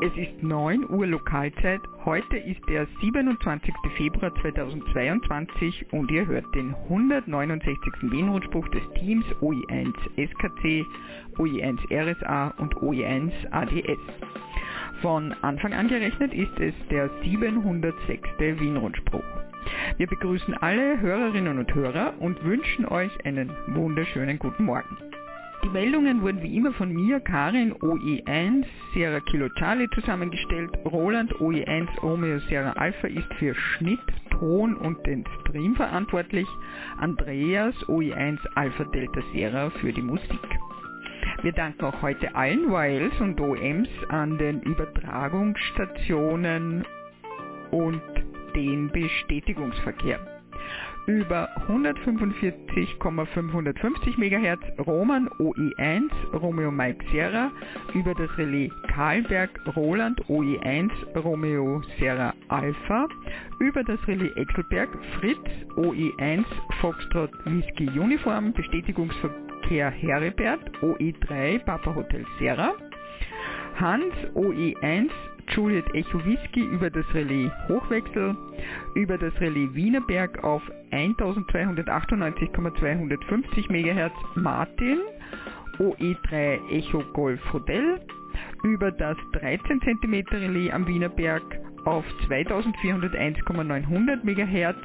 Es ist 9 Uhr Lokalzeit. Heute ist der 27. Februar 2022 und ihr hört den 169. Wienrundspruch des Teams OE1 SKC, OE1 RSA und OE1 ADS. Von Anfang an gerechnet ist es der 706. Wienrundspruch. Wir begrüßen alle Hörerinnen und Hörer und wünschen euch einen wunderschönen guten Morgen. Die Meldungen wurden wie immer von mir, Karin OE1 Sierra Kilo Charlie zusammengestellt. Roland OE1 Romeo Sierra Alpha ist für Schnitt, Ton und den Stream verantwortlich. Andreas OE1 Alpha Delta Sierra für die Musik. Wir danken auch heute allen YLs und OMs an den Übertragungsstationen und den Bestätigungsverkehr über 145,550 MHz Roman OE1 Romeo Mike Sierra über das Relais Karlberg Roland OE1 Romeo Sierra Alpha über das Relais Exelberg Fritz OE1 Foxtrot Whisky Uniform Bestätigungsverkehr Heribert OE3 Papa Hotel Sierra Hans OE1 Juliet Echo Whisky über das Relais Hochwechsel, über das Relais Wienerberg auf 1298,250 MHz Martin, OE3 Echo Golf Hotel, über das 13 cm Relais am Wienerberg auf 2401,900 MHz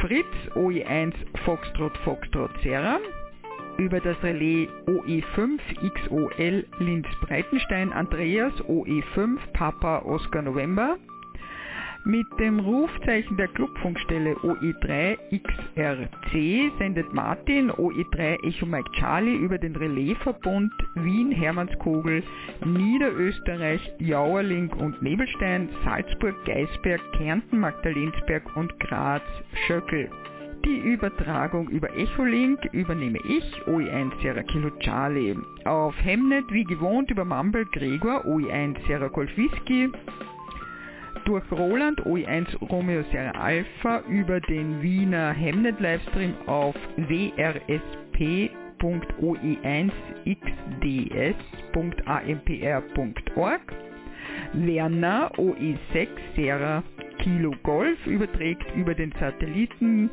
Fritz OE1 Foxtrot Foxtrot Serra, über das Relais OE5 XOL Linz Breitenstein Andreas OE5 Papa Oscar November mit dem Rufzeichen der Clubfunkstelle OE3 XRC sendet Martin OE3 Echo Mike Charlie über den Relaisverbund Wien Hermannskogel, Niederösterreich, Jauerling und Nebelstein, Salzburg, Geisberg, Kärnten, Magdalensberg und Graz, Schöckel. Die Übertragung über Echolink übernehme ich, OE1 Sierra Kilo Charlie. Auf Hemnet wie gewohnt über Mumble Gregor, OE1 Sierra Golf Whisky. Durch Roland OE1 Romeo Sierra Alpha über den Wiener Hemnet Livestream auf wrsp.oe1xds.ampr.org. Werner OE6 Sierra Kilo Golf überträgt über den Satelliten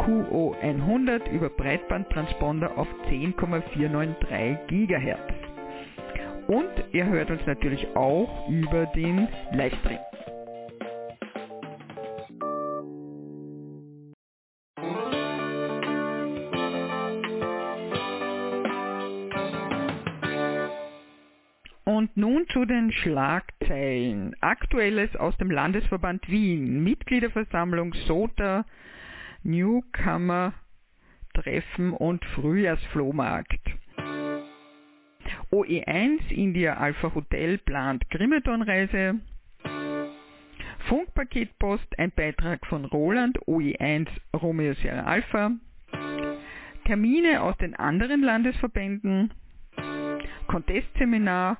QO100 über Breitbandtransponder auf 10,493 GHz. Und ihr hört uns natürlich auch über den Livestream. Und nun zu den Schlagzeilen. Aktuelles aus dem Landesverband Wien. Mitgliederversammlung SOTA Newcomer Treffen und Frühjahrsflohmarkt. OE1 India Alpha Hotel plant Grimeton-Reise. Funkpaketpost, ein Beitrag von Roland OE1 Romeo Sierra Alpha. Termine aus den anderen Landesverbänden. Contestseminar,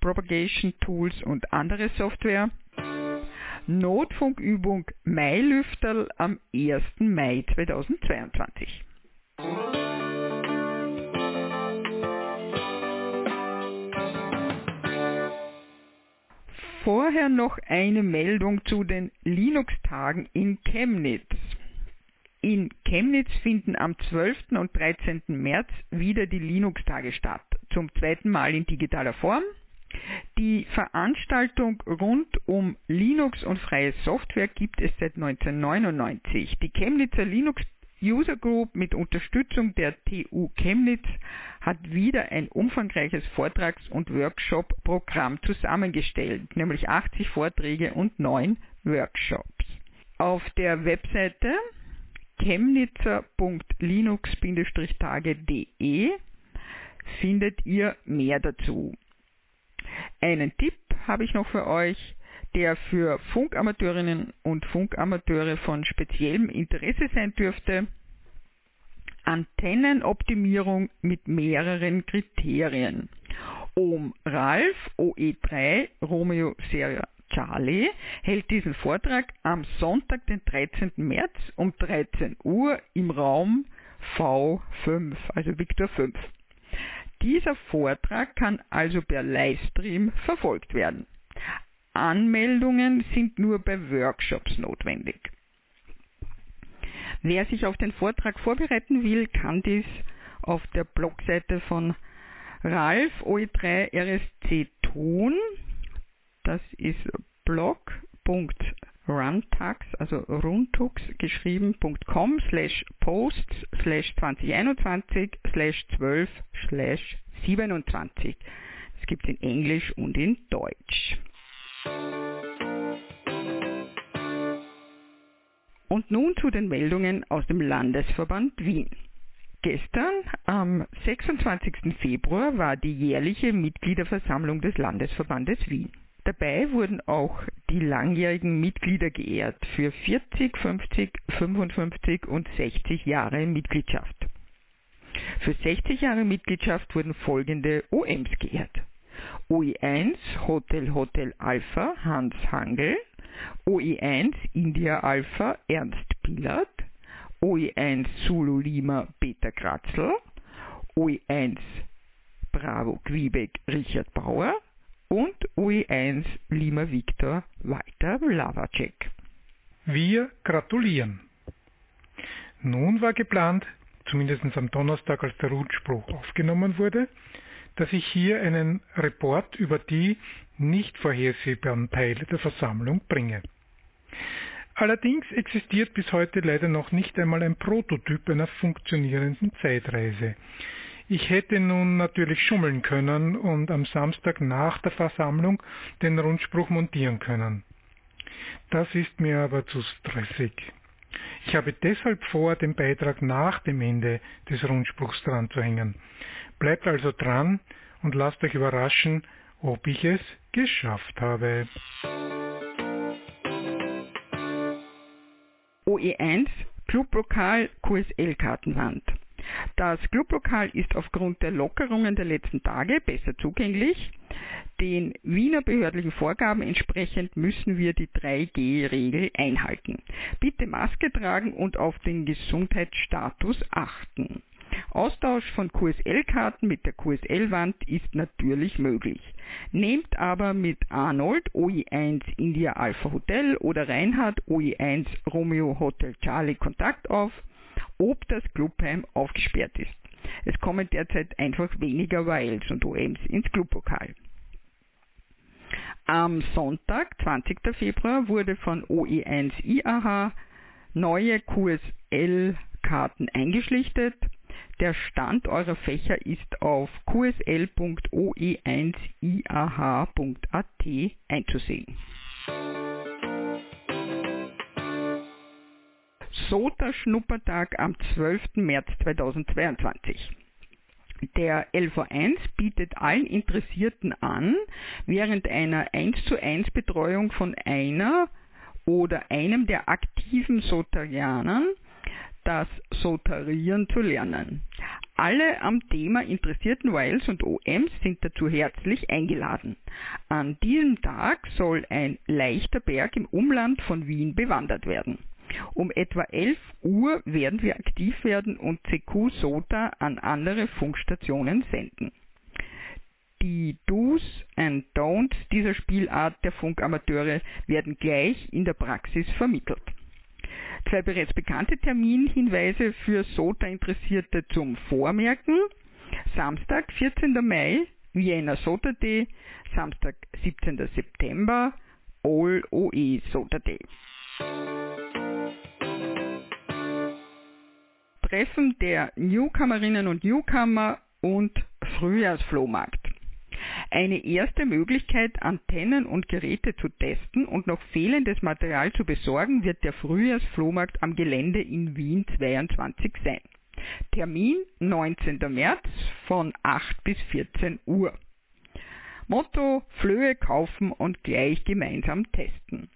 Propagation Tools und andere Software. Notfunkübung Mailüfterl am 1. Mai 2022. Vorher noch eine Meldung zu den Linux-Tagen in Chemnitz. In Chemnitz finden am 12. und 13. März wieder die Linux-Tage statt, zum zweiten Mal in digitaler Form. Die Veranstaltung rund um Linux und freie Software gibt es seit 1999. Die Chemnitzer Linux User Group mit Unterstützung der TU Chemnitz hat wieder ein umfangreiches Vortrags- und Workshop-Programm zusammengestellt, nämlich 80 Vorträge und 9 Workshops. Auf der Webseite chemnitzer.linux-tage.de findet ihr mehr dazu. Einen Tipp habe ich noch für euch, der für Funkamateurinnen und Funkamateure von speziellem Interesse sein dürfte. Antennenoptimierung mit mehreren Kriterien. OM Ralf OE3 Romeo Sierra Charlie hält diesen Vortrag am Sonntag, den 13. März um 13 Uhr im Raum V5, also Victor 5. Dieser Vortrag kann also per Livestream verfolgt werden. Anmeldungen sind nur bei Workshops notwendig. Wer sich auf den Vortrag vorbereiten will, kann dies auf der Blogseite von Ralf OE3 RSC tun. Das ist blog.runtax, also runtux geschrieben.com slash posts slash 2021 slash 12 slash 27. Das gibt es in Englisch und in Deutsch. Und nun zu den Meldungen aus dem Landesverband Wien. Gestern, am 26. Februar, war die jährliche Mitgliederversammlung des Landesverbandes Wien. Dabei wurden auch die langjährigen Mitglieder geehrt für 40, 50, 55 und 60 Jahre Mitgliedschaft. Für 60 Jahre Mitgliedschaft wurden folgende OMs geehrt. OI1 Hotel Hotel Alpha Hans Hangel, OI1 India Alpha Ernst Pilat, OI1 Zulu Lima Peter Kratzl, OI1 Bravo Quebec Richard Bauer und OI1 Lima Victor Walter Lavacek. Wir gratulieren. Nun war geplant, zumindest am Donnerstag, als der Rutspruch aufgenommen wurde, dass ich hier einen Report über die nicht vorhersehbaren Teile der Versammlung bringe. Allerdings existiert bis heute leider noch nicht einmal ein Prototyp einer funktionierenden Zeitreise. Ich hätte nun natürlich schummeln können und am Samstag nach der Versammlung den Rundspruch montieren können. Das ist mir aber zu stressig. Ich habe deshalb vor, den Beitrag nach dem Ende des Rundspruchs dran zu hängen. Bleibt also dran und lasst euch überraschen, ob ich es geschafft habe. OE1 Clublokal QSL-Kartenwand. Das Clublokal ist aufgrund der Lockerungen der letzten Tage besser zugänglich. Den Wiener behördlichen Vorgaben entsprechend müssen wir die 3G-Regel einhalten. Bitte Maske tragen und auf den Gesundheitsstatus achten. Austausch von QSL-Karten mit der QSL-Wand ist natürlich möglich. Nehmt aber mit Arnold OI1 India Alpha Hotel oder Reinhard OI1 Romeo Hotel Charlie Kontakt auf, ob das Clubheim aufgesperrt ist. Es kommen derzeit einfach weniger Wiles und OMs ins Clublokal. Am Sonntag, 20. Februar, wurde von OE1 IAH neue QSL-Karten eingeschlichtet. Der Stand eurer Fächer ist auf qsl.oe1iah.at einzusehen. SOTA-Schnuppertag am 12. März 2022. Der LV1 bietet allen Interessierten an, während einer 1 zu 1 Betreuung von einer oder einem der aktiven Sotarianern das Sotarieren zu lernen. Alle am Thema interessierten Wiles und OMs sind dazu herzlich eingeladen. An diesem Tag soll ein leichter Berg im Umland von Wien bewandert werden. Um etwa 11 Uhr werden wir aktiv werden und CQ SOTA an andere Funkstationen senden. Die Do's and Don'ts dieser Spielart der Funkamateure werden gleich in der Praxis vermittelt. Zwei bereits bekannte Terminhinweise für SOTA-Interessierte zum Vormerken. Samstag, 14. Mai, Vienna SOTA Day, Samstag, 17. September, All OE SOTA Day. Treffen der Newcomerinnen und Newcomer und Frühjahrsflohmarkt eine erste Möglichkeit, Antennen und Geräte zu testen und noch fehlendes Material zu besorgen, wird der Frühjahrsflohmarkt am Gelände in Wien 22 sein. Termin 19. März von 8 bis 14 Uhr. Motto Flöhe kaufen und gleich gemeinsam testen.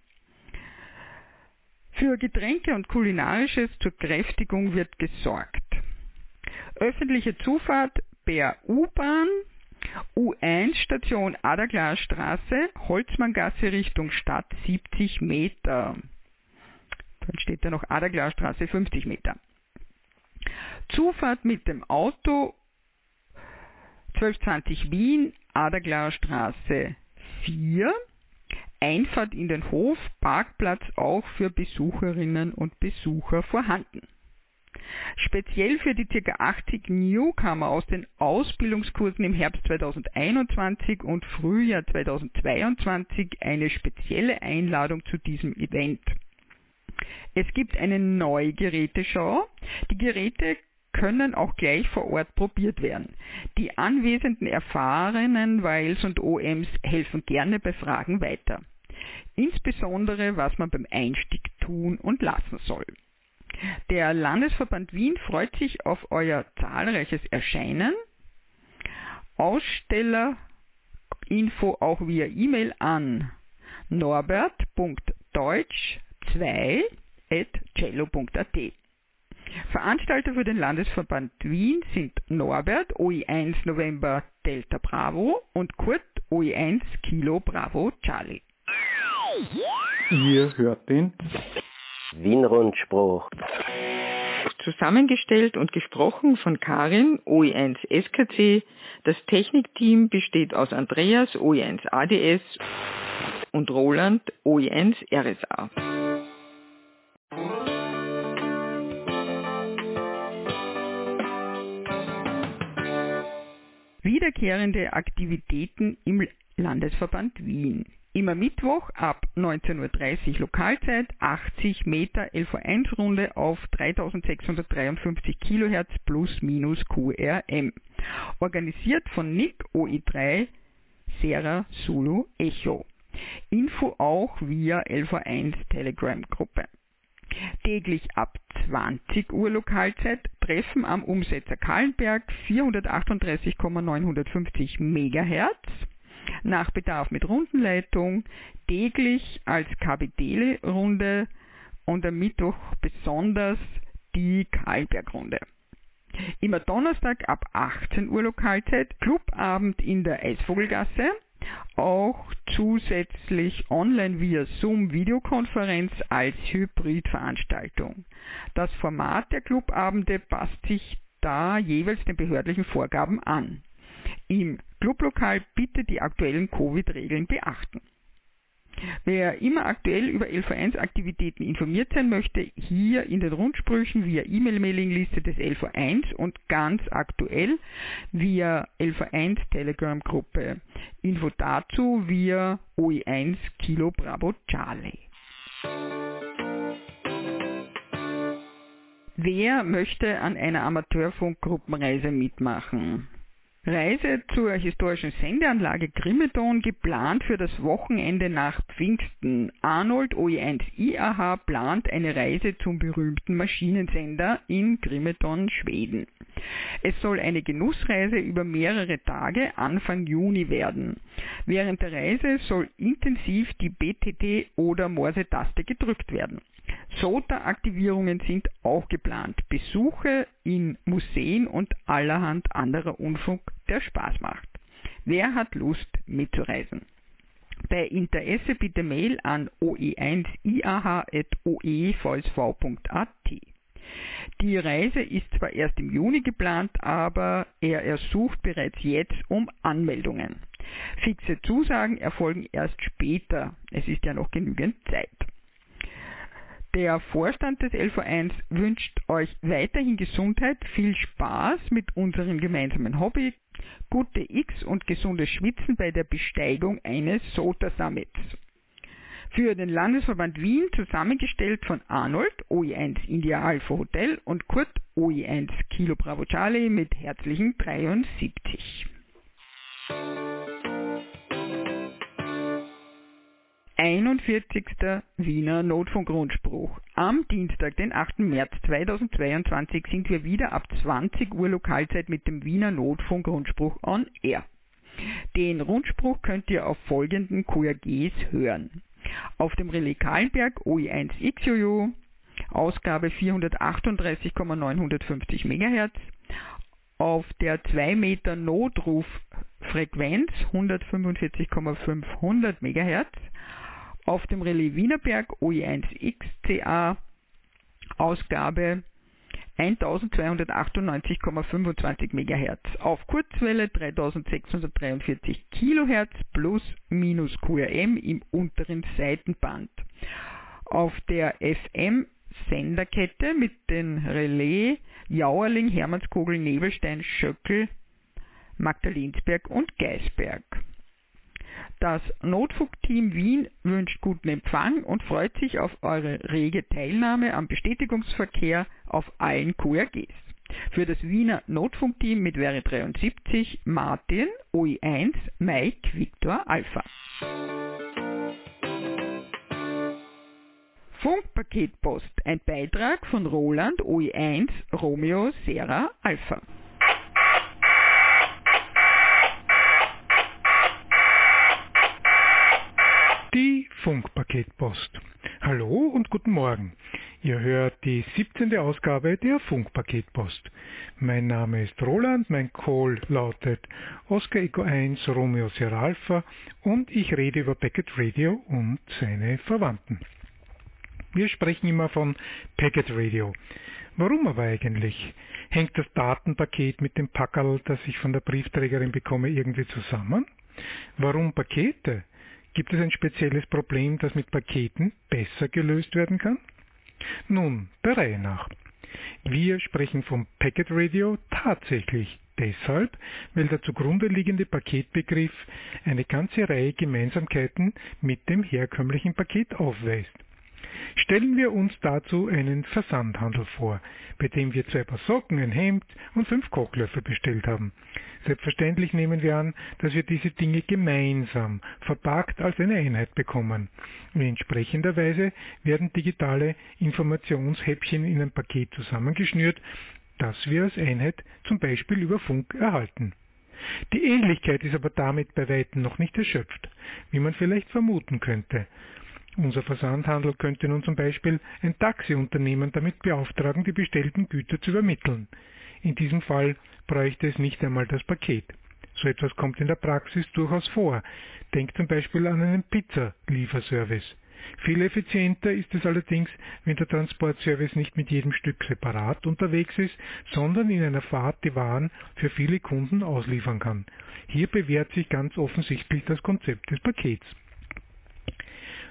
Für Getränke und Kulinarisches zur Kräftigung wird gesorgt. Öffentliche Zufahrt per U-Bahn U1 Station Adaglarstraße, Holzmanngasse Richtung Stadt 70 Meter. Dann steht da noch Adaglarstraße 50 Meter. Zufahrt mit dem Auto 1220 Wien, Aderglarer Straße 4. Einfahrt in den Hof, Parkplatz auch für Besucherinnen und Besucher vorhanden. Speziell für die ca. 80 Newcomer aus den Ausbildungskursen im Herbst 2021 und Frühjahr 2022 eine spezielle Einladung zu diesem Event. Es gibt eine neue Geräteschau. Die Geräte können auch gleich vor Ort probiert werden. Die anwesenden erfahrenen Weils und OMs helfen gerne bei Fragen weiter. Insbesondere was man beim Einstieg tun und lassen soll. Der Landesverband Wien freut sich auf euer zahlreiches Erscheinen. Ausstellerinfo auch via E-Mail an norbert.deutsch2.cello.at. Veranstalter für den Landesverband Wien sind Norbert OI1 November Delta Bravo und Kurt OI1 Kilo Bravo Charlie. Ihr hört den Wien-Rundspruch. Zusammengestellt und gesprochen von Karin, OE1 SKC. Das Technikteam besteht aus Andreas, OE1 ADS und Roland, OE1 RSA. Wiederkehrende Aktivitäten im Landesverband Wien. Immer Mittwoch ab 19.30 Uhr Lokalzeit 80 Meter LV1 Runde auf 3653 Kilohertz plus minus QRM. Organisiert von Nick OI3 Sierra Zulu Echo. Info auch via LV1 Telegram Gruppe. Täglich ab 20 Uhr Lokalzeit Treffen am Umsetzer Kahlenberg 438,950 Megahertz nach Bedarf mit Rundenleitung, täglich als KBD-Runde und am Mittwoch besonders die Karlberg-Runde. Immer Donnerstag ab 18 Uhr Lokalzeit, Clubabend in der Eisvogelgasse, auch zusätzlich online via Zoom Videokonferenz als Hybridveranstaltung. Das Format der Clubabende passt sich da jeweils den behördlichen Vorgaben an. Im Clublokal bitte die aktuellen Covid-Regeln beachten. Wer immer aktuell über LV1-Aktivitäten informiert sein möchte, hier in den Rundsprüchen via E-Mail-Mailingliste des LV1 und ganz aktuell via LV1 Telegram-Gruppe. Info dazu via OE1 Kilo Bravo Charlie. Wer möchte an einer Amateurfunkgruppenreise mitmachen? Reise zur historischen Sendeanlage Grimeton geplant für das Wochenende nach Pfingsten. Arnold OE1 IAH plant eine Reise zum berühmten Maschinensender in Grimeton, Schweden. Es soll eine Genussreise über mehrere Tage Anfang Juni werden. Während der Reise soll intensiv die BTT oder Morse-Taste gedrückt werden. SOTA-Aktivierungen sind auch geplant. Besuche in Museen und allerhand anderer Unfug, der Spaß macht. Wer hat Lust mitzureisen? Bei Interesse bitte Mail an oe1iah.oevsv.at. Die Reise ist zwar erst im Juni geplant, aber er ersucht bereits jetzt um Anmeldungen. Fixe Zusagen erfolgen erst später. Es ist ja noch genügend Zeit. Der Vorstand des LV1 wünscht euch weiterhin Gesundheit, viel Spaß mit unserem gemeinsamen Hobby, gute X und gesundes Schwitzen bei der Besteigung eines SOTA Summits. Für den Landesverband Wien zusammengestellt von Arnold, OE1 India Alpha Hotel und Kurt, OE1 Kilo Bravo Charlie mit herzlichen 73. 41. Wiener Notfunkgrundspruch. Am Dienstag, den 8. März 2022 sind wir wieder ab 20 Uhr Lokalzeit mit dem Wiener Notfunkgrundspruch on Air. Den Rundspruch könnt ihr auf folgenden QRGs hören. Auf dem Relais Kahlenberg OI1XUU, Ausgabe 438,950 MHz, auf der 2 Meter Notruffrequenz 145,500 MHz, auf dem Relais Wienerberg OE1XCA Ausgabe 1298,25 MHz. Auf Kurzwelle 3643 kHz plus minus QRM im unteren Seitenband. Auf der FM Senderkette mit den Relais Jauerling, Hermannskogel, Nebelstein, Schöckel, Magdalensberg und Geisberg. Das Notfunkteam Wien wünscht guten Empfang und freut sich auf eure rege Teilnahme am Bestätigungsverkehr auf allen QRGs. Für das Wiener Notfunkteam mit Wäre 73 Martin, OI1, Mike, Victor, Alpha. Funkpaketpost, ein Beitrag von Roland, OI1, Romeo, Serra, Alpha. Funkpaketpost. Hallo und guten Morgen. Ihr hört die 17. Ausgabe der Funkpaketpost. Mein Name ist Roland, mein Call lautet Oscar Eco 1 Romeo Sierra Alpha und ich rede über Packet Radio und seine Verwandten. Wir sprechen immer von Packet Radio. Warum aber eigentlich? Hängt das Datenpaket mit dem Packerl, das ich von der Briefträgerin bekomme, irgendwie zusammen? Warum Pakete? Gibt es ein spezielles Problem, das mit Paketen besser gelöst werden kann? Nun, der Reihe nach. Wir sprechen vom Packet Radio tatsächlich deshalb, weil der zugrunde liegende Paketbegriff eine ganze Reihe Gemeinsamkeiten mit dem herkömmlichen Paket aufweist. Stellen wir uns dazu einen Versandhandel vor, bei dem wir zwei Paar Socken, ein Hemd und fünf Kochlöffel bestellt haben. Selbstverständlich nehmen wir an, dass wir diese Dinge gemeinsam, verpackt als eine Einheit bekommen. In entsprechender Weise werden digitale Informationshäppchen in ein Paket zusammengeschnürt, das wir als Einheit zum Beispiel über Funk erhalten. Die Ähnlichkeit ist aber damit bei weitem noch nicht erschöpft, wie man vielleicht vermuten könnte. Unser Versandhandel könnte nun zum Beispiel ein Taxiunternehmen damit beauftragen, die bestellten Güter zu übermitteln. In diesem Fall bräuchte es nicht einmal das Paket. So etwas kommt in der Praxis durchaus vor. Denkt zum Beispiel an einen Pizza-Lieferservice. Viel effizienter ist es allerdings, wenn der Transportservice nicht mit jedem Stück separat unterwegs ist, sondern in einer Fahrt die Waren für viele Kunden ausliefern kann. Hier bewährt sich ganz offensichtlich das Konzept des Pakets.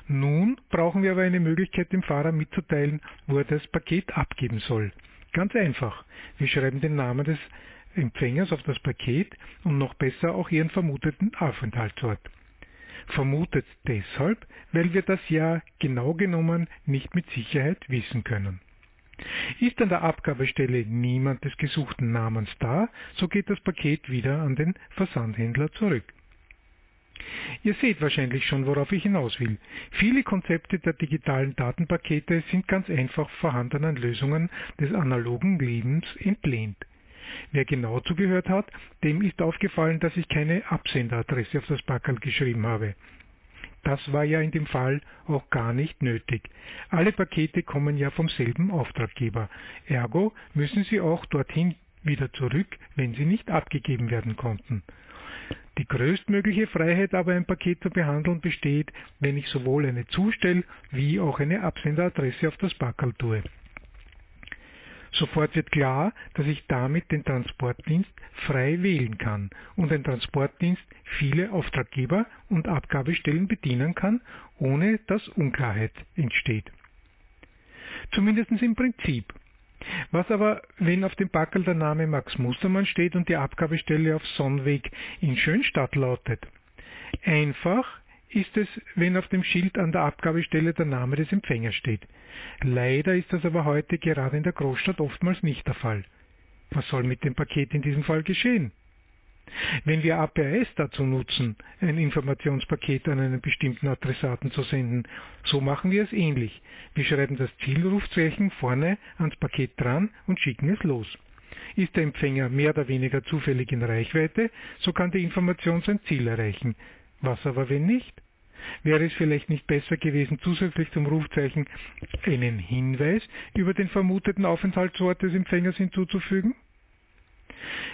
Nun brauchen wir aber eine Möglichkeit, dem Fahrer mitzuteilen, wo er das Paket abgeben soll. Ganz einfach. Wir schreiben den Namen des Empfängers auf das Paket und noch besser auch ihren vermuteten Aufenthaltsort. Vermutet deshalb, weil wir das ja genau genommen nicht mit Sicherheit wissen können. Ist an der Abgabestelle niemand des gesuchten Namens da, so geht das Paket wieder an den Versandhändler zurück. Ihr seht wahrscheinlich schon, worauf ich hinaus will. Viele Konzepte der digitalen Datenpakete sind ganz einfach vorhandenen Lösungen des analogen Lebens entlehnt. Wer genau zugehört hat, dem ist aufgefallen, dass ich keine Absenderadresse auf das Packerl geschrieben habe. Das war ja in dem Fall auch gar nicht nötig. Alle Pakete kommen ja vom selben Auftraggeber. Ergo müssen sie auch dorthin wieder zurück, wenn sie nicht abgegeben werden konnten. Die größtmögliche Freiheit aber ein Paket zu behandeln besteht, wenn ich sowohl eine Zustell- wie auch eine Absenderadresse auf das Packerl tue. Sofort wird klar, dass ich damit den Transportdienst frei wählen kann und ein Transportdienst viele Auftraggeber und Abgabestellen bedienen kann, ohne dass Unklarheit entsteht. Zumindest im Prinzip. Was aber, wenn auf dem Packel der Name Max Mustermann steht und die Abgabestelle auf Sonnweg in Schönstadt lautet? Einfach ist es, wenn auf dem Schild an der Abgabestelle der Name des Empfängers steht. Leider ist das aber heute gerade in der Großstadt oftmals nicht der Fall. Was soll mit dem Paket in diesem Fall geschehen? Wenn wir APS dazu nutzen, ein Informationspaket an einen bestimmten Adressaten zu senden, so machen wir es ähnlich. Wir schreiben das Zielrufzeichen vorne ans Paket dran und schicken es los. Ist der Empfänger mehr oder weniger zufällig in Reichweite, so kann die Information sein Ziel erreichen. Was aber wenn nicht? Wäre es vielleicht nicht besser gewesen, zusätzlich zum Rufzeichen einen Hinweis über den vermuteten Aufenthaltsort des Empfängers hinzuzufügen?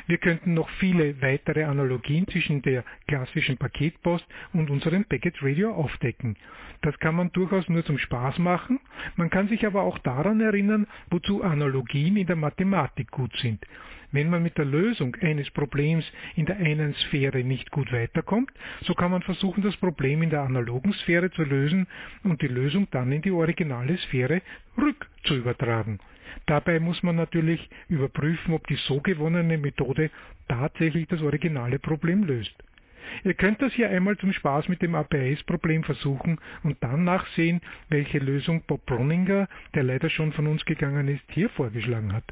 Wir könnten noch viele weitere Analogien zwischen der klassischen Paketpost und unserem Packet Radio aufdecken. Das kann man durchaus nur zum Spaß machen, man kann sich aber auch daran erinnern, wozu Analogien in der Mathematik gut sind. Wenn man mit der Lösung eines Problems in der einen Sphäre nicht gut weiterkommt, so kann man versuchen, das Problem in der analogen Sphäre zu lösen und die Lösung dann in die originale Sphäre rück zu übertragen. Dabei muss man natürlich überprüfen, ob die so gewonnene Methode tatsächlich das originale Problem löst. Ihr könnt das hier einmal zum Spaß mit dem APIs-Problem versuchen und dann nachsehen, welche Lösung Bob Bronninger, der leider schon von uns gegangen ist, hier vorgeschlagen hat.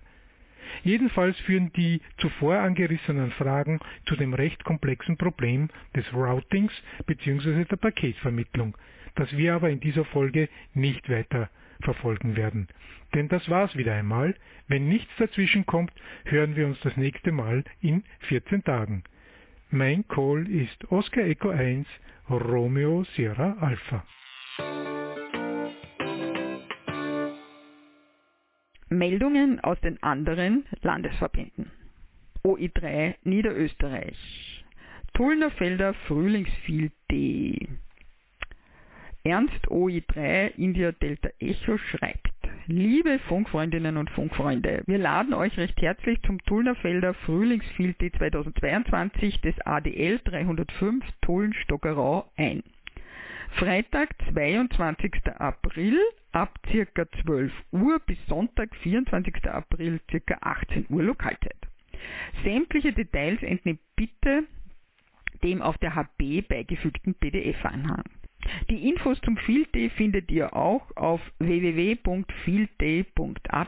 Jedenfalls führen die zuvor angerissenen Fragen zu dem recht komplexen Problem des Routings bzw. der Paketvermittlung, das wir aber in dieser Folge nicht weiter verfolgen werden. Denn das war's wieder einmal. Wenn nichts dazwischen kommt, hören wir uns das nächste Mal in 14 Tagen. Mein Call ist Oscar Echo 1 Romeo Sierra Alpha. Meldungen aus den anderen Landesverbänden. OI3 Niederösterreich. Tullnerfelder Frühlingsfield D. Ernst OI3 India Delta Echo schreibt, Liebe Funkfreundinnen und Funkfreunde, wir laden euch recht herzlich zum Tullnerfelder Frühlingsfield 2022 des ADL 305 Tulln Stockerau ein. Freitag, 22. April ab ca. 12 Uhr bis Sonntag, 24. April ca. 18 Uhr Lokalzeit. Sämtliche Details entnehmt bitte dem auf der HB beigefügten PDF-Anhang. Die Infos zum Field Day findet ihr auch auf www.fieldday.at.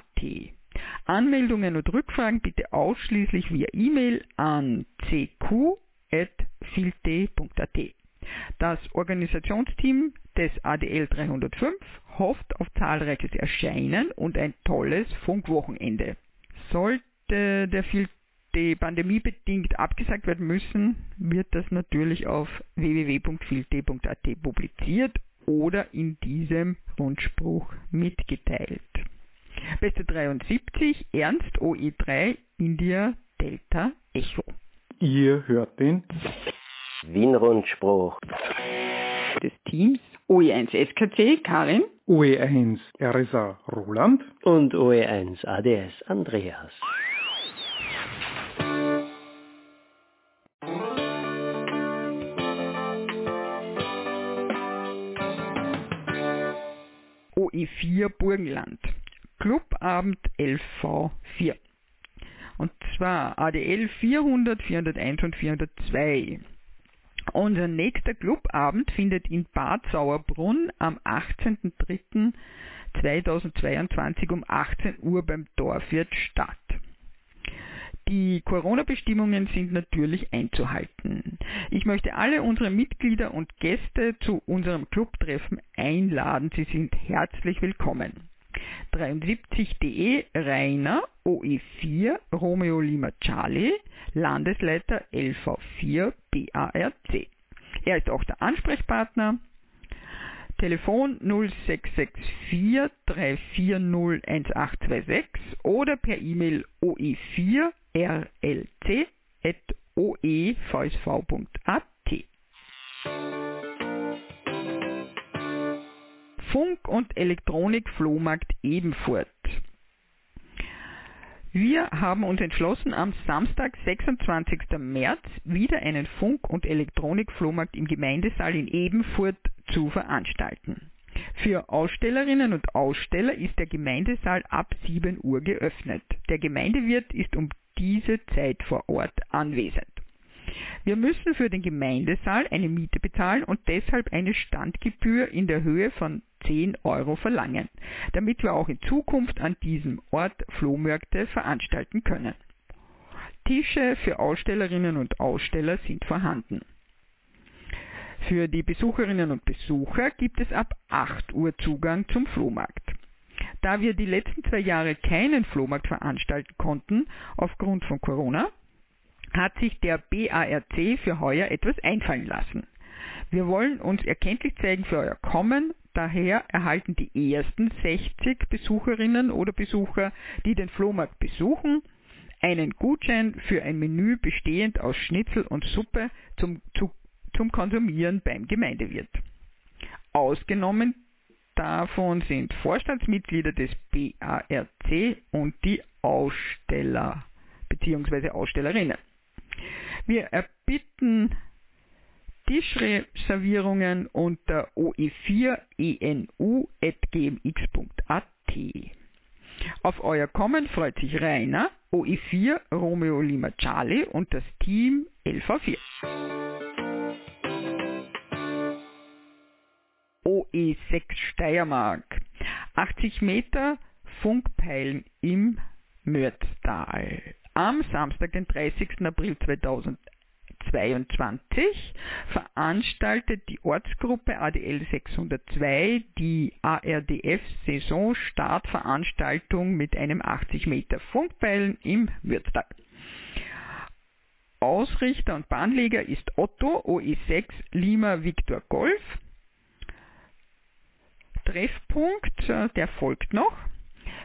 Anmeldungen und Rückfragen bitte ausschließlich via E-Mail an cq.fieldday.at. Das Organisationsteam des ADL 305 hofft auf zahlreiches Erscheinen und ein tolles Funkwochenende. Sollte der Field die pandemiebedingt abgesagt werden müssen, wird das natürlich auf www.filte.at publiziert oder in diesem Rundspruch mitgeteilt. Beste 73, Ernst OE3, India Delta Echo. Ihr hört den Wien-Rundspruch des Teams OE1 SKC Karin, OE1 RSA Roland und OE1 ADS Andreas. OE4 Burgenland. Clubabend LV4. Und zwar ADL 400, 401 und 402. Unser nächster Clubabend findet in Bad Sauerbrunn am 18.03.2022 um 18 Uhr beim Dorfwirt statt. Die Corona-Bestimmungen sind natürlich einzuhalten. Ich möchte alle unsere Mitglieder und Gäste zu unserem Clubtreffen einladen. Sie sind herzlich willkommen. 73.de Rainer OE4 Romeo Lima Charlie Landesleiter LV4 BARC. Er ist auch der Ansprechpartner. Telefon 0664 340 1826 oder per E-Mail oe4 Funk- und Elektronik-Flohmarkt Ebenfurt. Wir haben uns entschlossen, am Samstag, 26. März, wieder einen Funk- und Elektronik-Flohmarkt im Gemeindesaal in Ebenfurt zu veranstalten. Für Ausstellerinnen und Aussteller ist der Gemeindesaal ab 7 Uhr geöffnet. Der Gemeindewirt ist um diese Zeit vor Ort anwesend. Wir müssen für den Gemeindesaal eine Miete bezahlen und deshalb eine Standgebühr in der Höhe von 10 Euro verlangen, damit wir auch in Zukunft an diesem Ort Flohmärkte veranstalten können. Tische für Ausstellerinnen und Aussteller sind vorhanden. Für die Besucherinnen und Besucher gibt es ab 8 Uhr Zugang zum Flohmarkt. Da wir die letzten zwei Jahre keinen Flohmarkt veranstalten konnten, aufgrund von Corona, hat sich der BARC für heuer etwas einfallen lassen. Wir wollen uns erkenntlich zeigen für euer Kommen, daher erhalten die ersten 60 Besucherinnen oder Besucher, die den Flohmarkt besuchen, einen Gutschein für ein Menü bestehend aus Schnitzel und Suppe zum, zu, zum Konsumieren beim Gemeindewirt. Ausgenommen davon sind Vorstandsmitglieder des BARC und die Aussteller bzw. Ausstellerinnen. Wir erbitten Tischreservierungen unter oe4enu.gmx.at. Auf euer Kommen freut sich Rainer, OE4 Romeo Lima Charlie und das Team LV4. OE6 Steiermark. 80 Meter Funkpeilen im Mürztal. Am Samstag, den 30. April 2022, veranstaltet die Ortsgruppe ADL 602 die ARDF Saisonstartveranstaltung mit einem 80 Meter Funkpeilen im Mürztal. Ausrichter und Bahnleger ist Otto OE6 Lima Victor Golf. Treffpunkt, äh, der folgt noch.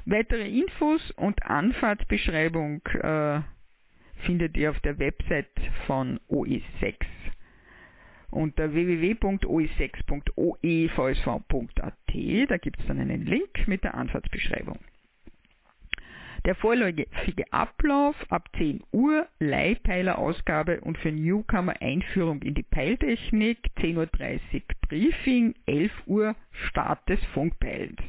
Weitere Infos und Anfahrtsbeschreibung äh, findet ihr auf der Website von OE6 unter www.oe6.oevsv.at. Da gibt es dann einen Link mit der Anfahrtsbeschreibung. Der vorläufige Ablauf ab 10 Uhr, Leihpeilerausgabe und für Newcomer Einführung in die Peiltechnik, 10.30 Uhr Briefing, 11 Uhr Start des Funkpeilens.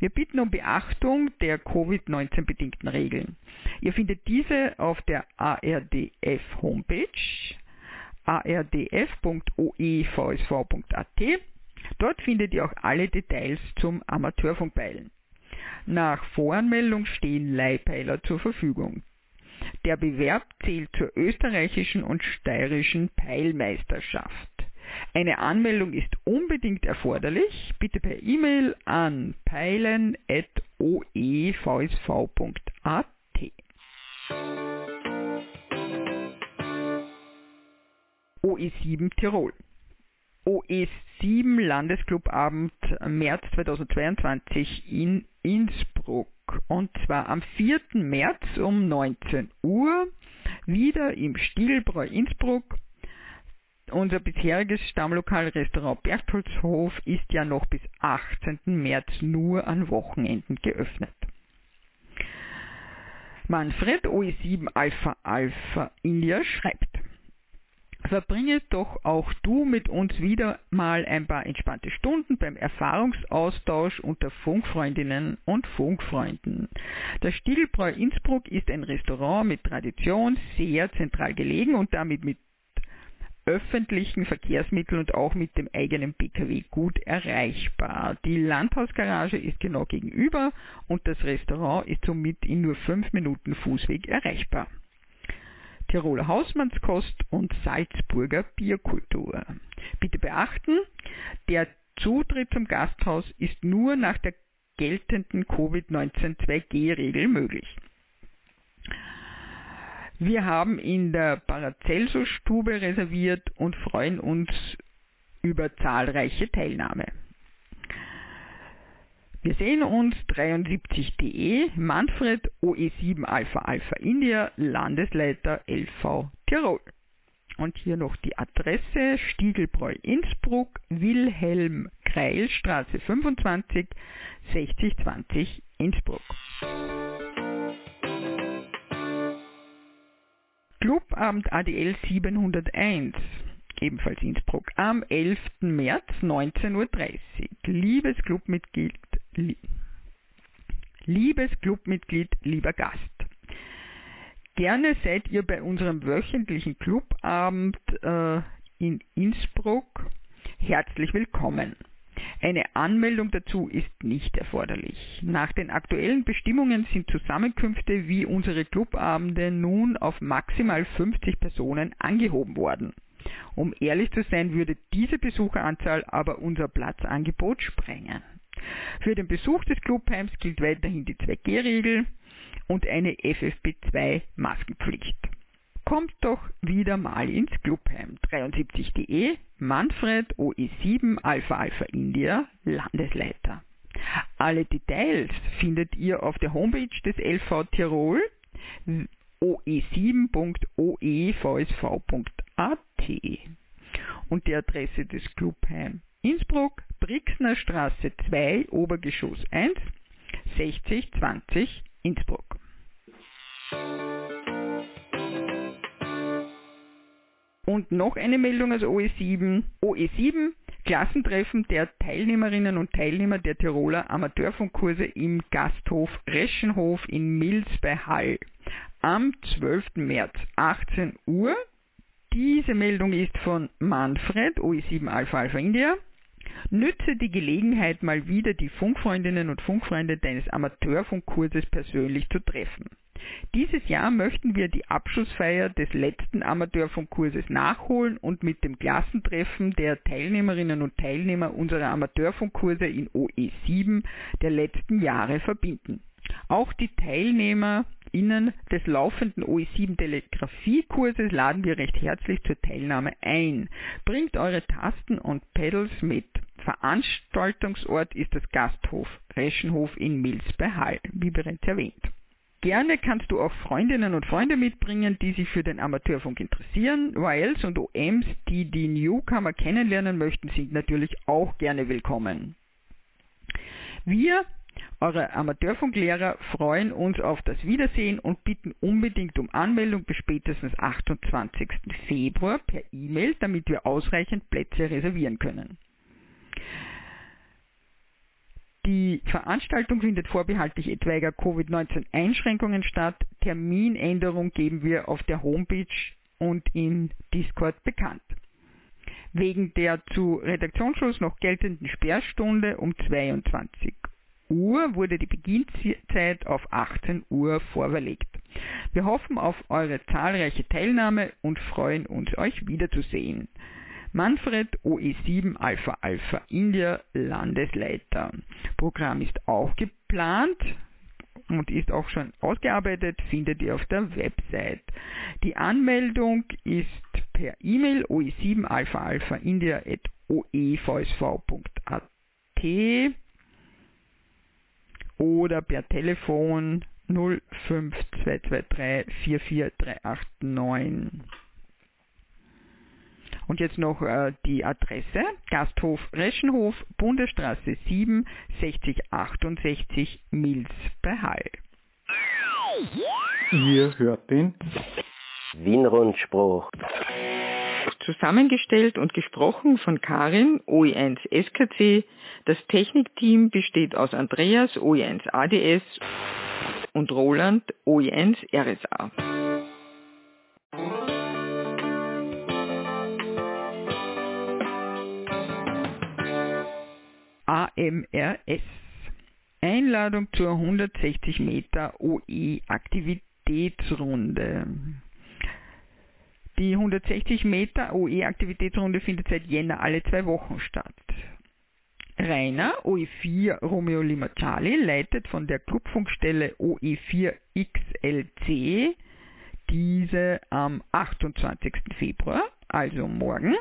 Wir bitten um Beachtung der Covid-19 bedingten Regeln. Ihr findet diese auf der ARDF Homepage ardf.oevsv.at. Dort findet ihr auch alle Details zum Amateurfunkpeilen. Nach Voranmeldung stehen Leihpeiler zur Verfügung. Der Bewerb zählt zur österreichischen und steirischen Peilmeisterschaft. Eine Anmeldung ist unbedingt erforderlich. Bitte per E-Mail an peilen.oevsv.at. OE7 Tirol OE7 Landesclubabend März 2022 in Innsbruck. Und zwar am 4. März um 19 Uhr wieder im Stiegelbräu Innsbruck. Unser bisheriges Stammlokal Restaurant Berchtoldshof ist ja noch bis 18. März nur an Wochenenden geöffnet. Manfred OE7 Alpha Alpha India schreibt, Verbringe doch auch du mit uns wieder mal ein paar entspannte Stunden beim Erfahrungsaustausch unter Funkfreundinnen und Funkfreunden. Das Stiegelbräu Innsbruck ist ein Restaurant mit Tradition, sehr zentral gelegen und damit mit öffentlichen Verkehrsmitteln und auch mit dem eigenen Pkw gut erreichbar. Die Landhausgarage ist genau gegenüber und das Restaurant ist somit in nur fünf Minuten Fußweg erreichbar. Tiroler Hausmannskost und Salzburger Bierkultur. Bitte beachten, der Zutritt zum Gasthaus ist nur nach der geltenden Covid-19 2G-Regel möglich. Wir haben in der Paracelsus-Stube reserviert und freuen uns über zahlreiche Teilnahme. Wir sehen uns 73.de Manfred OE7 Alpha Alpha India Landesleiter LV Tirol. Und hier noch die Adresse Stiegelbräu Innsbruck, Wilhelm Kreil Straße 25 6020 Innsbruck. Clubabend ADL 701 ebenfalls Innsbruck, am 11. März 19.30 Uhr. Liebes Clubmitglied, liebes Clubmitglied, lieber Gast. Gerne seid ihr bei unserem wöchentlichen Clubabend äh, in Innsbruck herzlich willkommen. Eine Anmeldung dazu ist nicht erforderlich. Nach den aktuellen Bestimmungen sind Zusammenkünfte wie unsere Clubabende nun auf maximal 50 Personen angehoben worden. Um ehrlich zu sein, würde diese Besucheranzahl aber unser Platzangebot sprengen. Für den Besuch des Clubheims gilt weiterhin die 2G-Regel und eine FFP2-Maskenpflicht. Kommt doch wieder mal ins Clubheim 73.de Manfred OE7 Alpha Alpha India Landesleiter. Alle Details findet ihr auf der Homepage des LV Tirol oe7.oevsv.at und die Adresse des Clubheim Innsbruck, Brixner Straße 2, Obergeschoss 1, 6020 Innsbruck. Und noch eine Meldung aus OE7. OE7 Klassentreffen der Teilnehmerinnen und Teilnehmer der Tiroler Amateurfunkkurse im Gasthof Reschenhof in Mills bei Hall am 12. März 18 Uhr. Diese Meldung ist von Manfred, OE7 Alpha Alpha India. Nütze die Gelegenheit, mal wieder die Funkfreundinnen und Funkfreunde deines Amateurfunkkurses persönlich zu treffen. Dieses Jahr möchten wir die Abschlussfeier des letzten Amateurfunkkurses nachholen und mit dem Klassentreffen der Teilnehmerinnen und Teilnehmer unserer Amateurfunkkurse in OE7 der letzten Jahre verbinden. Auch die TeilnehmerInnen des laufenden OE7 Telegrafiekurses laden wir recht herzlich zur Teilnahme ein. Bringt eure Tasten und Pedals mit. Veranstaltungsort ist das Gasthof Reschenhof in Mills bei Hall, wie bereits erwähnt. Gerne kannst du auch Freundinnen und Freunde mitbringen, die sich für den Amateurfunk interessieren. YLs und OMs, die die Newcomer kennenlernen möchten, sind natürlich auch gerne willkommen. Wir, eure Amateurfunklehrer, freuen uns auf das Wiedersehen und bitten unbedingt um Anmeldung bis spätestens 28. Februar per E-Mail, damit wir ausreichend Plätze reservieren können. Die Veranstaltung findet vorbehaltlich etwaiger Covid-19-Einschränkungen statt. Terminänderung geben wir auf der Homepage und in Discord bekannt. Wegen der zu Redaktionsschluss noch geltenden Sperrstunde um 22 Uhr wurde die Beginnzeit auf 18 Uhr vorverlegt. Wir hoffen auf eure zahlreiche Teilnahme und freuen uns, euch wiederzusehen. Manfred OE7 Alpha Alpha India Landesleiter. Programm ist auch geplant und ist auch schon ausgearbeitet, findet ihr auf der Website. Die Anmeldung ist per E-Mail oe7 alpha alpha india at oevsv.at oder per Telefon 05223 44389. Und jetzt noch äh, die Adresse. Gasthof Reschenhof, Bundesstraße 7, 6068 Mills bei Hall. Ihr hört den Wien-Rundspruch. Zusammengestellt und gesprochen von Karin, OE1 SKC. Das Technikteam besteht aus Andreas, OE1 ADS und Roland, OE1 RSA. AMRS. Einladung zur 160 Meter OE Aktivitätsrunde. Die 160 Meter OE Aktivitätsrunde findet seit Jänner alle zwei Wochen statt. Rainer OE4 Romeo Lima leitet von der Clubfunkstelle OE4 XLC diese am 28. Februar, also morgen.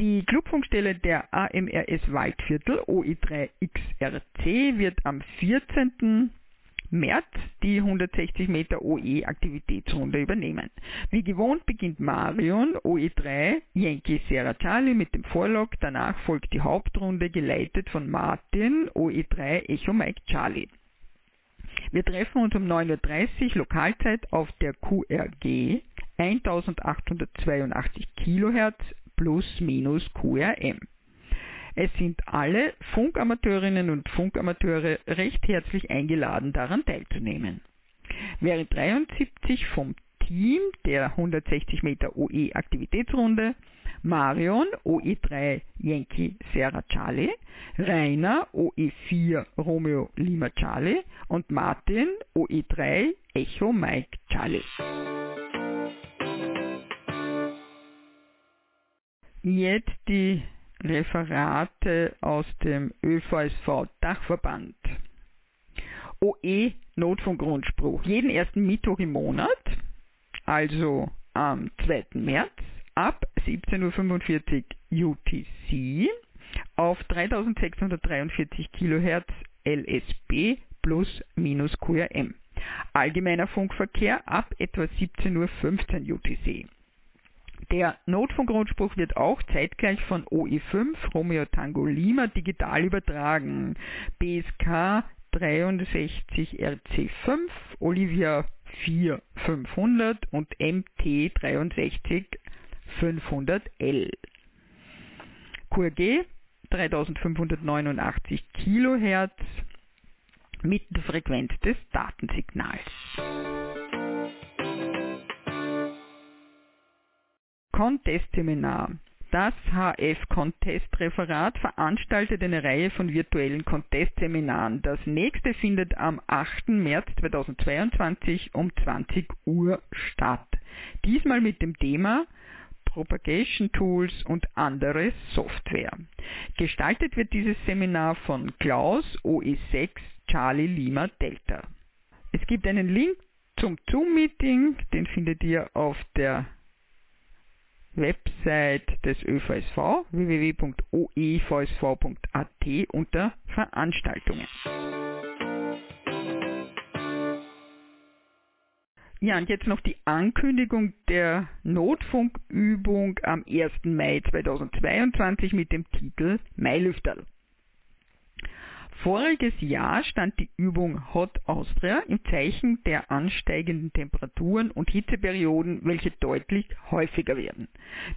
Die Clubfunkstelle der AMRS Waldviertel OE3XRC wird am 14. März die 160 Meter OE Aktivitätsrunde übernehmen. Wie gewohnt beginnt Marion OE3 Yankee Sierra Charlie mit dem Vorlog, danach folgt die Hauptrunde geleitet von Martin OE3 Echo Mike Charlie. Wir treffen uns um 9.30 Uhr Lokalzeit auf der QRG 1882 kHz plus minus QRM. Es sind alle Funkamateurinnen und Funkamateure recht herzlich eingeladen, daran teilzunehmen. Während 73 vom Team der 160 Meter OE Aktivitätsrunde Marion OE3 Yankee Serra Charlie, Rainer OE4 Romeo Lima Charlie und Martin OE3 Echo Mike Charlie. Jetzt die Referate aus dem ÖVSV Dachverband. OE Notfunkgrundspruch. Jeden ersten Mittwoch im Monat, also am 2. März ab 17.45 Uhr UTC auf 3643 kHz LSB plus minus QRM. allgemeiner Funkverkehr ab etwa 17.15 Uhr UTC. Der Notfunkrundspruch wird auch zeitgleich von OE5 Romeo Tango Lima digital übertragen. BSK 63 RC5, Olivia 4 500 und MT 63 500L. QRG 3589 kHz mit der Frequenz des Datensignals. Contest-Seminar. Das HF-Contest-Referat veranstaltet eine Reihe von virtuellen Contest-Seminaren. Das nächste findet am 8. März 2022 um 20 Uhr statt. Diesmal mit dem Thema Propagation Tools und andere Software. Gestaltet wird dieses Seminar von Klaus OE6 Charlie Lima Delta. Es gibt einen Link zum Zoom-Meeting, den findet ihr auf der Website des ÖVSV www.oevsv.at unter Veranstaltungen. Ja, und jetzt noch die Ankündigung der Notfunkübung am 1. Mai 2022 mit dem Titel Mailüfterl. Voriges Jahr stand die Übung Hot Austria im Zeichen der ansteigenden Temperaturen und Hitzeperioden, welche deutlich häufiger werden.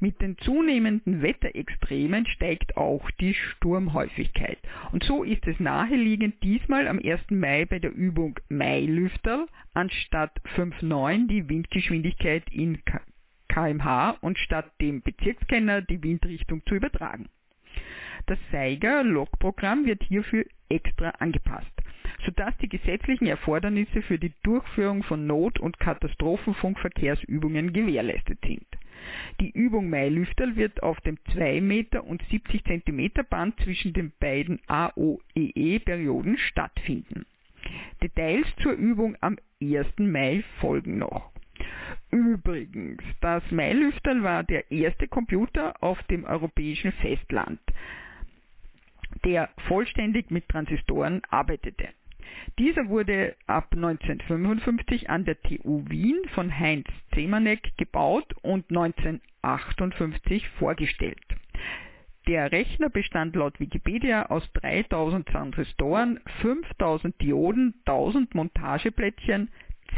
Mit den zunehmenden Wetterextremen steigt auch die Sturmhäufigkeit. Und so ist es naheliegend, diesmal am 1. Mai bei der Übung Mailüfterl anstatt 5,9 die Windgeschwindigkeit in kmh und statt dem Bezirkskenner die Windrichtung zu übertragen. Das Seiger-Logprogramm wird hierfür extra angepasst, sodass die gesetzlichen Erfordernisse für die Durchführung von Not- und Katastrophenfunkverkehrsübungen gewährleistet sind. Die Übung Mailüfterl wird auf dem 2 Meter und 70 cm Band zwischen den beiden AOEE-Perioden stattfinden. Details zur Übung am 1. Mai folgen noch. Übrigens, das Mailüfterl war der erste Computer auf dem europäischen Festland der vollständig mit Transistoren arbeitete. Dieser wurde ab 1955 an der TU Wien von Heinz Zemanek gebaut und 1958 vorgestellt. Der Rechner bestand laut Wikipedia aus 3000 Transistoren, 5000 Dioden, 1000 Montageplättchen,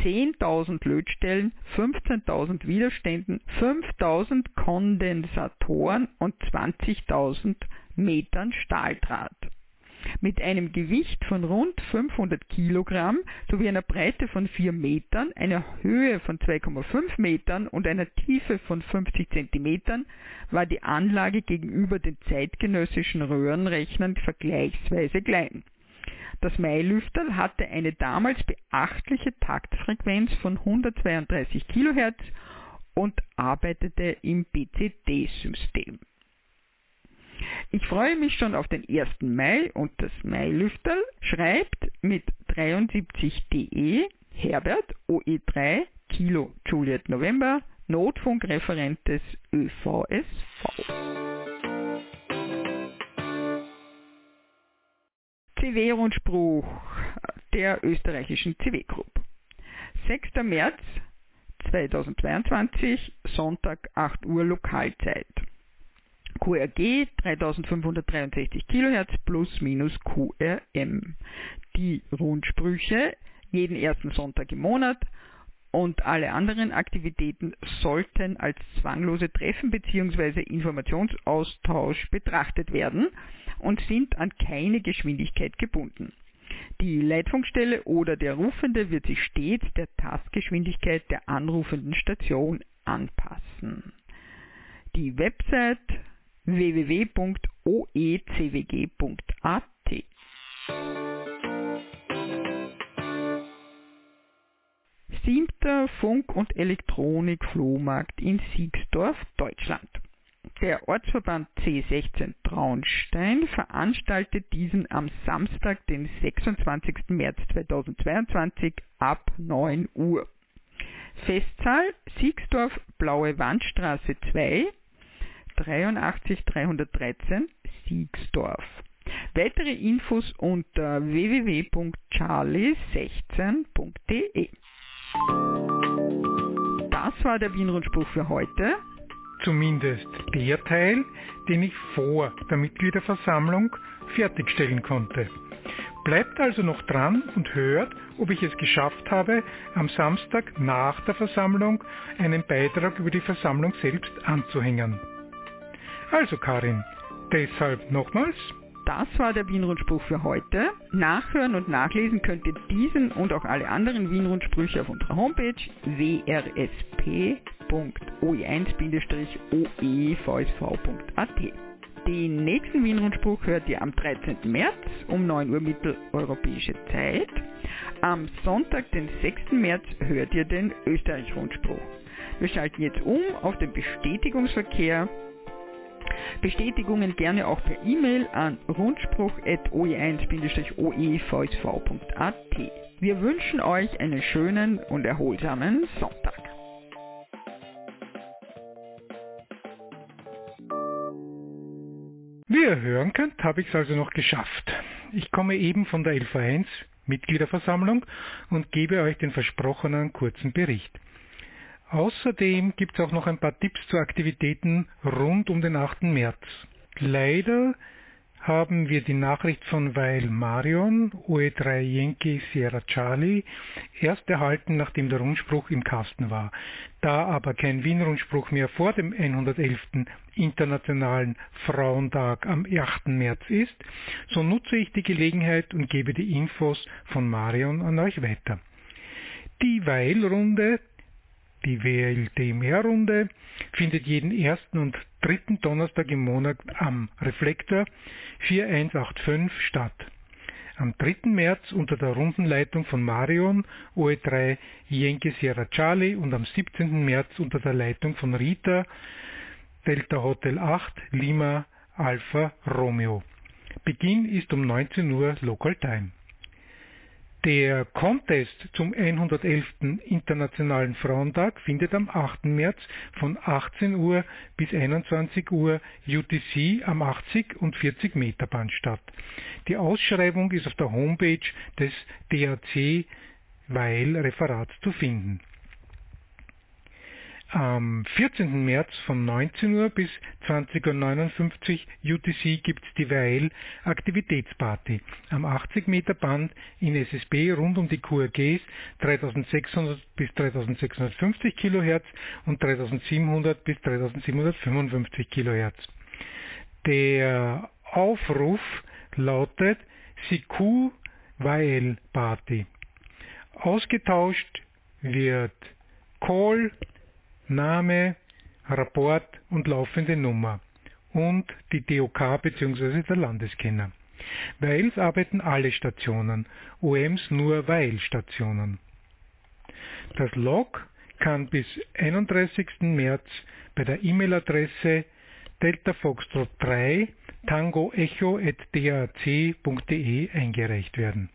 10.000 Lötstellen, 15.000 Widerständen, 5.000 Kondensatoren und 20.000 Metern Stahldraht. Mit einem Gewicht von rund 500 Kilogramm sowie einer Breite von 4 Metern, einer Höhe von 2,5 Metern und einer Tiefe von 50 Zentimetern war die Anlage gegenüber den zeitgenössischen Röhrenrechnern vergleichsweise klein. Das Mailüfterl hatte eine damals beachtliche Taktfrequenz von 132 kHz und arbeitete im BCD-System. Ich freue mich schon auf den 1. Mai und das Mailüfterl schreibt mit 73DE Herbert OE3 Kilo Juliet November Notfunkreferent des ÖVSV. CW-Rundspruch der österreichischen CW Group. 6. März 2022, Sonntag 8 Uhr Lokalzeit. QRG 3563 kHz plus minus QRM. Die Rundsprüche jeden ersten Sonntag im Monat und alle anderen Aktivitäten sollten als zwanglose Treffen bzw. Informationsaustausch betrachtet werden und sind an keine Geschwindigkeit gebunden. Die Leitfunkstelle oder der Rufende wird sich stets der Tastgeschwindigkeit der anrufenden Station anpassen. Die Website www.oecwg.at Siebter Funk- und Elektronik-Flohmarkt in Siegsdorf, Deutschland. Der Ortsverband C16 Traunstein veranstaltet diesen am Samstag, den 26. März 2022 ab 9 Uhr. Festzahl Siegsdorf Blaue Wandstraße 2 83 313 Siegsdorf. Weitere Infos unter www.charlie16.de war der Wienrundspruch für heute. Zumindest der Teil, den ich vor der Mitgliederversammlung fertigstellen konnte. Bleibt also noch dran und hört, ob ich es geschafft habe, am Samstag nach der Versammlung einen Beitrag über die Versammlung selbst anzuhängen. Also Karin, deshalb nochmals. Das war der Wienrundspruch für heute. Nachhören und nachlesen könnt ihr diesen und auch alle anderen Wienrundsprüche auf unserer Homepage wrsp.oe1-oevsv.at. Den nächsten Wienrundspruch hört ihr am 13. März um 9 Uhr mitteleuropäische Zeit. Am Sonntag, den 6. März, hört ihr den Österreich-Rundspruch. Wir schalten jetzt um auf den Bestätigungsverkehr Bestätigungen gerne auch per E-Mail an rundspruch.oe1-oevsv.at. Wir wünschen euch einen schönen und erholsamen Sonntag. Wie ihr hören könnt, habe ich es also noch geschafft. Ich komme eben von der LV1 Mitgliederversammlung und gebe euch den versprochenen kurzen Bericht. Außerdem gibt es auch noch ein paar Tipps zu Aktivitäten rund um den 8. März. Leider haben wir die Nachricht von Weil Marion, OE3 Yankee Sierra Charlie, erst erhalten, nachdem der Rundspruch im Kasten war. Da aber kein Wien-Rundspruch mehr vor dem 111. Internationalen Frauentag am 8. März ist, so nutze ich die Gelegenheit und gebe die Infos von Marion an euch weiter. Die Weil-Runde die WLDMR-Runde findet jeden ersten und dritten Donnerstag im Monat am Reflektor 4185 statt. Am 3. März unter der Rundenleitung von Marion OE3 Yankee Sierra Charlie und am 17. März unter der Leitung von Rita Delta Hotel 8 Lima Alpha Romeo. Beginn ist um 19 Uhr Local Time. Der Contest zum 111. Internationalen Frauentag findet am 8. März von 18 Uhr bis 21 Uhr UTC am 80 und 40 Meter Band statt. Die Ausschreibung ist auf der Homepage des DAC Weil Referats zu finden. Am 14. März von 19 Uhr bis 20.59 Uhr UTC gibt es die Weil Aktivitätsparty am 80 Meter Band in SSB rund um die QRGs 3600 bis 3650 kHz und 3700 bis 3755 kHz. Der Aufruf lautet Siku Weil Party. Ausgetauscht wird Call Name, Rapport und laufende Nummer und die DOK bzw. der Landeskenner. Weils arbeiten alle Stationen, OMs nur Weil-Stationen. Das Log kann bis 31. März bei der E-Mail-Adresse deltafoxtrot3 tangoecho.dac.de eingereicht werden.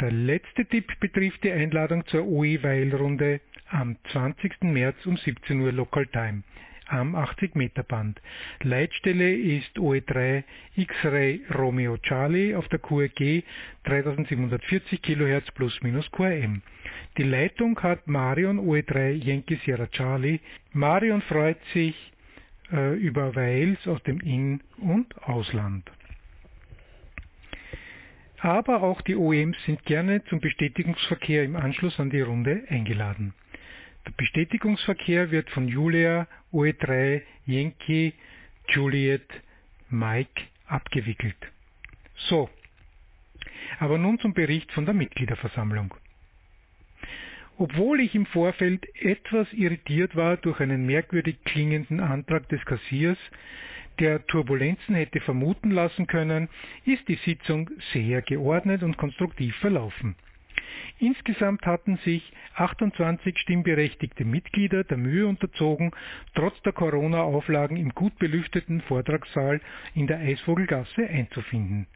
Der letzte Tipp betrifft die Einladung zur OE-Weil-Runde am 20. März um 17 Uhr Local Time am 80 Meter Band. Leitstelle ist OE3 X-Ray Romeo Charlie auf der QRG 3740 kHz plus minus QRM. Die Leitung hat Marion OE3 Yankee Sierra Charlie. Marion freut sich äh, über Weils aus dem In- und Ausland. Aber auch die OEMs sind gerne zum Bestätigungsverkehr im Anschluss an die Runde eingeladen. Der Bestätigungsverkehr wird von Julia OE3 Yankee Juliet Mike abgewickelt. So, aber nun zum Bericht von der Mitgliederversammlung. Obwohl ich im Vorfeld etwas irritiert war durch einen merkwürdig klingenden Antrag des Kassiers, der Turbulenzen hätte vermuten lassen können, ist die Sitzung sehr geordnet und konstruktiv verlaufen. Insgesamt hatten sich 28 stimmberechtigte Mitglieder der Mühe unterzogen, trotz der Corona-Auflagen im gut belüfteten Vortragssaal in der Eisvogelgasse einzufinden.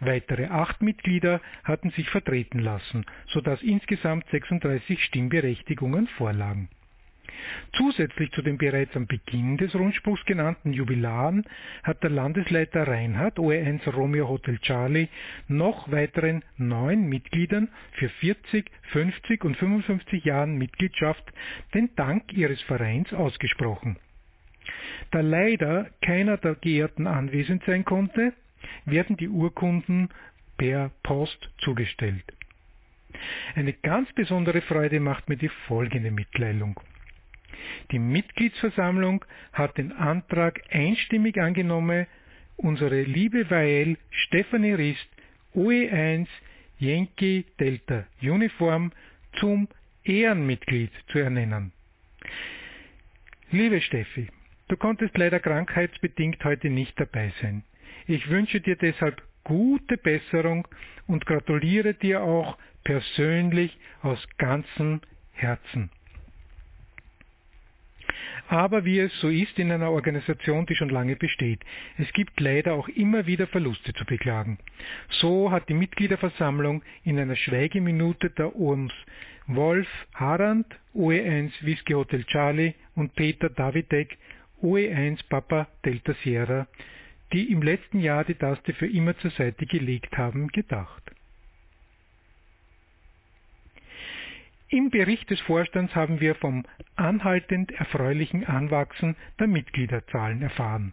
Weitere acht Mitglieder hatten sich vertreten lassen, sodass insgesamt 36 Stimmberechtigungen vorlagen. Zusätzlich zu den bereits am Beginn des Rundspruchs genannten Jubilaren hat der Landesleiter Reinhardt OE1 Romeo Hotel Charlie noch weiteren neun Mitgliedern für 40, 50 und 55 Jahren Mitgliedschaft den Dank ihres Vereins ausgesprochen. Da leider keiner der Geehrten anwesend sein konnte, werden die Urkunden per Post zugestellt. Eine ganz besondere Freude macht mir die folgende Mitteilung. Die Mitgliedsversammlung hat den Antrag einstimmig angenommen, unsere liebe Weil Stefanie Rist OE1 Yankee Delta Uniform zum Ehrenmitglied zu ernennen. Liebe Steffi, du konntest leider krankheitsbedingt heute nicht dabei sein. Ich wünsche dir deshalb gute Besserung und gratuliere dir auch persönlich aus ganzem Herzen. Aber wie es so ist in einer Organisation, die schon lange besteht, es gibt leider auch immer wieder Verluste zu beklagen. So hat die Mitgliederversammlung in einer Schweigeminute der OMS Wolf Harand, OE1 Whisky Hotel Charlie und Peter Davidek, OE1 Papa Delta Sierra, die im letzten Jahr die Taste für immer zur Seite gelegt haben, gedacht. Im Bericht des Vorstands haben wir vom anhaltend erfreulichen Anwachsen der Mitgliederzahlen erfahren.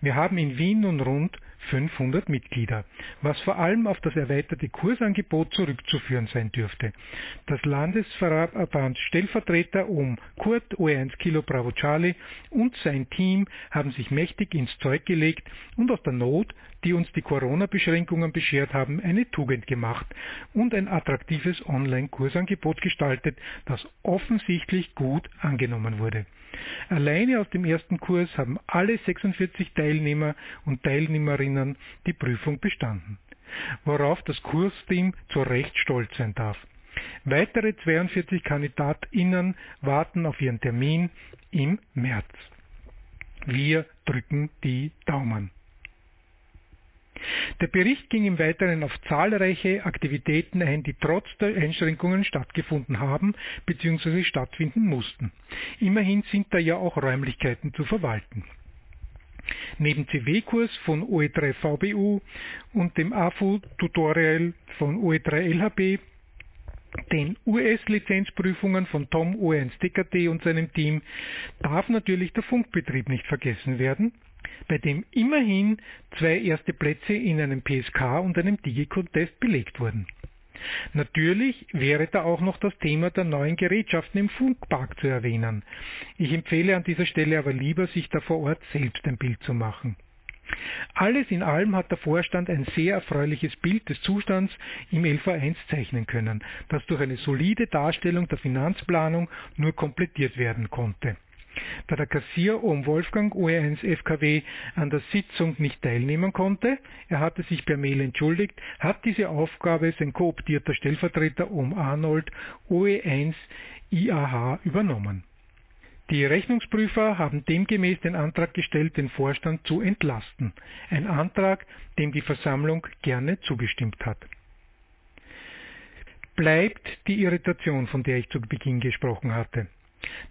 Wir haben in Wien nun rund 500 Mitglieder, was vor allem auf das erweiterte Kursangebot zurückzuführen sein dürfte. Das Landesverband Stellvertreter um Kurt O1 Kilo Bravo Charlie und sein Team haben sich mächtig ins Zeug gelegt und aus der Not, die uns die Corona-Beschränkungen beschert haben, eine Tugend gemacht und ein attraktives Online-Kursangebot gestaltet, das offensichtlich gut angenommen wurde. Alleine aus dem ersten Kurs haben alle 46 Teilnehmer und Teilnehmerinnen die Prüfung bestanden, worauf das Kursteam zu Recht stolz sein darf. Weitere 42 KandidatInnen warten auf ihren Termin im März. Wir drücken die Daumen. Der Bericht ging im Weiteren auf zahlreiche Aktivitäten ein, die trotz der Einschränkungen stattgefunden haben bzw. stattfinden mussten. Immerhin sind da ja auch Räumlichkeiten zu verwalten. Neben CW-Kurs von OE3 VBU und dem AFU-Tutorial von OE3 LHB den US-Lizenzprüfungen von Tom O1 DKT und seinem Team darf natürlich der Funkbetrieb nicht vergessen werden, bei dem immerhin zwei erste Plätze in einem PSK und einem Digi-Contest belegt wurden. Natürlich wäre da auch noch das Thema der neuen Gerätschaften im Funkpark zu erwähnen. Ich empfehle an dieser Stelle aber lieber, sich da vor Ort selbst ein Bild zu machen. Alles in allem hat der Vorstand ein sehr erfreuliches Bild des Zustands im LV1 zeichnen können, das durch eine solide Darstellung der Finanzplanung nur komplettiert werden konnte. Da der Kassier Ohm Wolfgang OE1 FKW an der Sitzung nicht teilnehmen konnte, er hatte sich per Mail entschuldigt, hat diese Aufgabe sein kooptierter Stellvertreter Ohm Arnold OE1 IAH übernommen. Die Rechnungsprüfer haben demgemäß den Antrag gestellt, den Vorstand zu entlasten. Ein Antrag, dem die Versammlung gerne zugestimmt hat. Bleibt die Irritation, von der ich zu Beginn gesprochen hatte.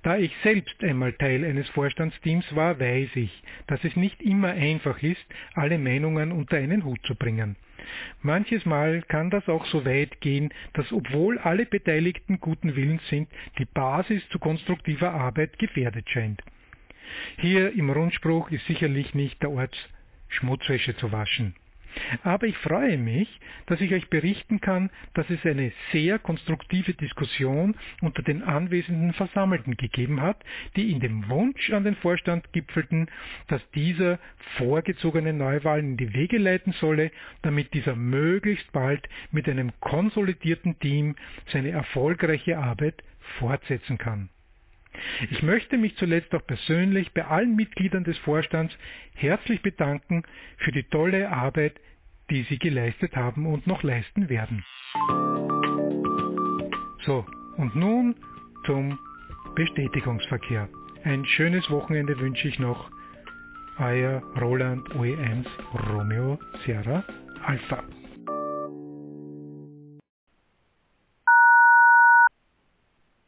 Da ich selbst einmal Teil eines Vorstandsteams war, weiß ich, dass es nicht immer einfach ist, alle Meinungen unter einen Hut zu bringen. Manches Mal kann das auch so weit gehen, dass obwohl alle Beteiligten guten Willens sind, die Basis zu konstruktiver Arbeit gefährdet scheint. Hier im Rundspruch ist sicherlich nicht der Ort, Schmutzwäsche zu waschen. Aber ich freue mich, dass ich euch berichten kann, dass es eine sehr konstruktive Diskussion unter den anwesenden Versammelten gegeben hat, die in dem Wunsch an den Vorstand gipfelten, dass dieser vorgezogene Neuwahlen in die Wege leiten solle, damit dieser möglichst bald mit einem konsolidierten Team seine erfolgreiche Arbeit fortsetzen kann. Ich möchte mich zuletzt auch persönlich bei allen Mitgliedern des Vorstands herzlich bedanken für die tolle Arbeit, die sie geleistet haben und noch leisten werden. So, und nun zum Bestätigungsverkehr. Ein schönes Wochenende wünsche ich noch. Euer Roland OE1 Romeo Sierra Alpha.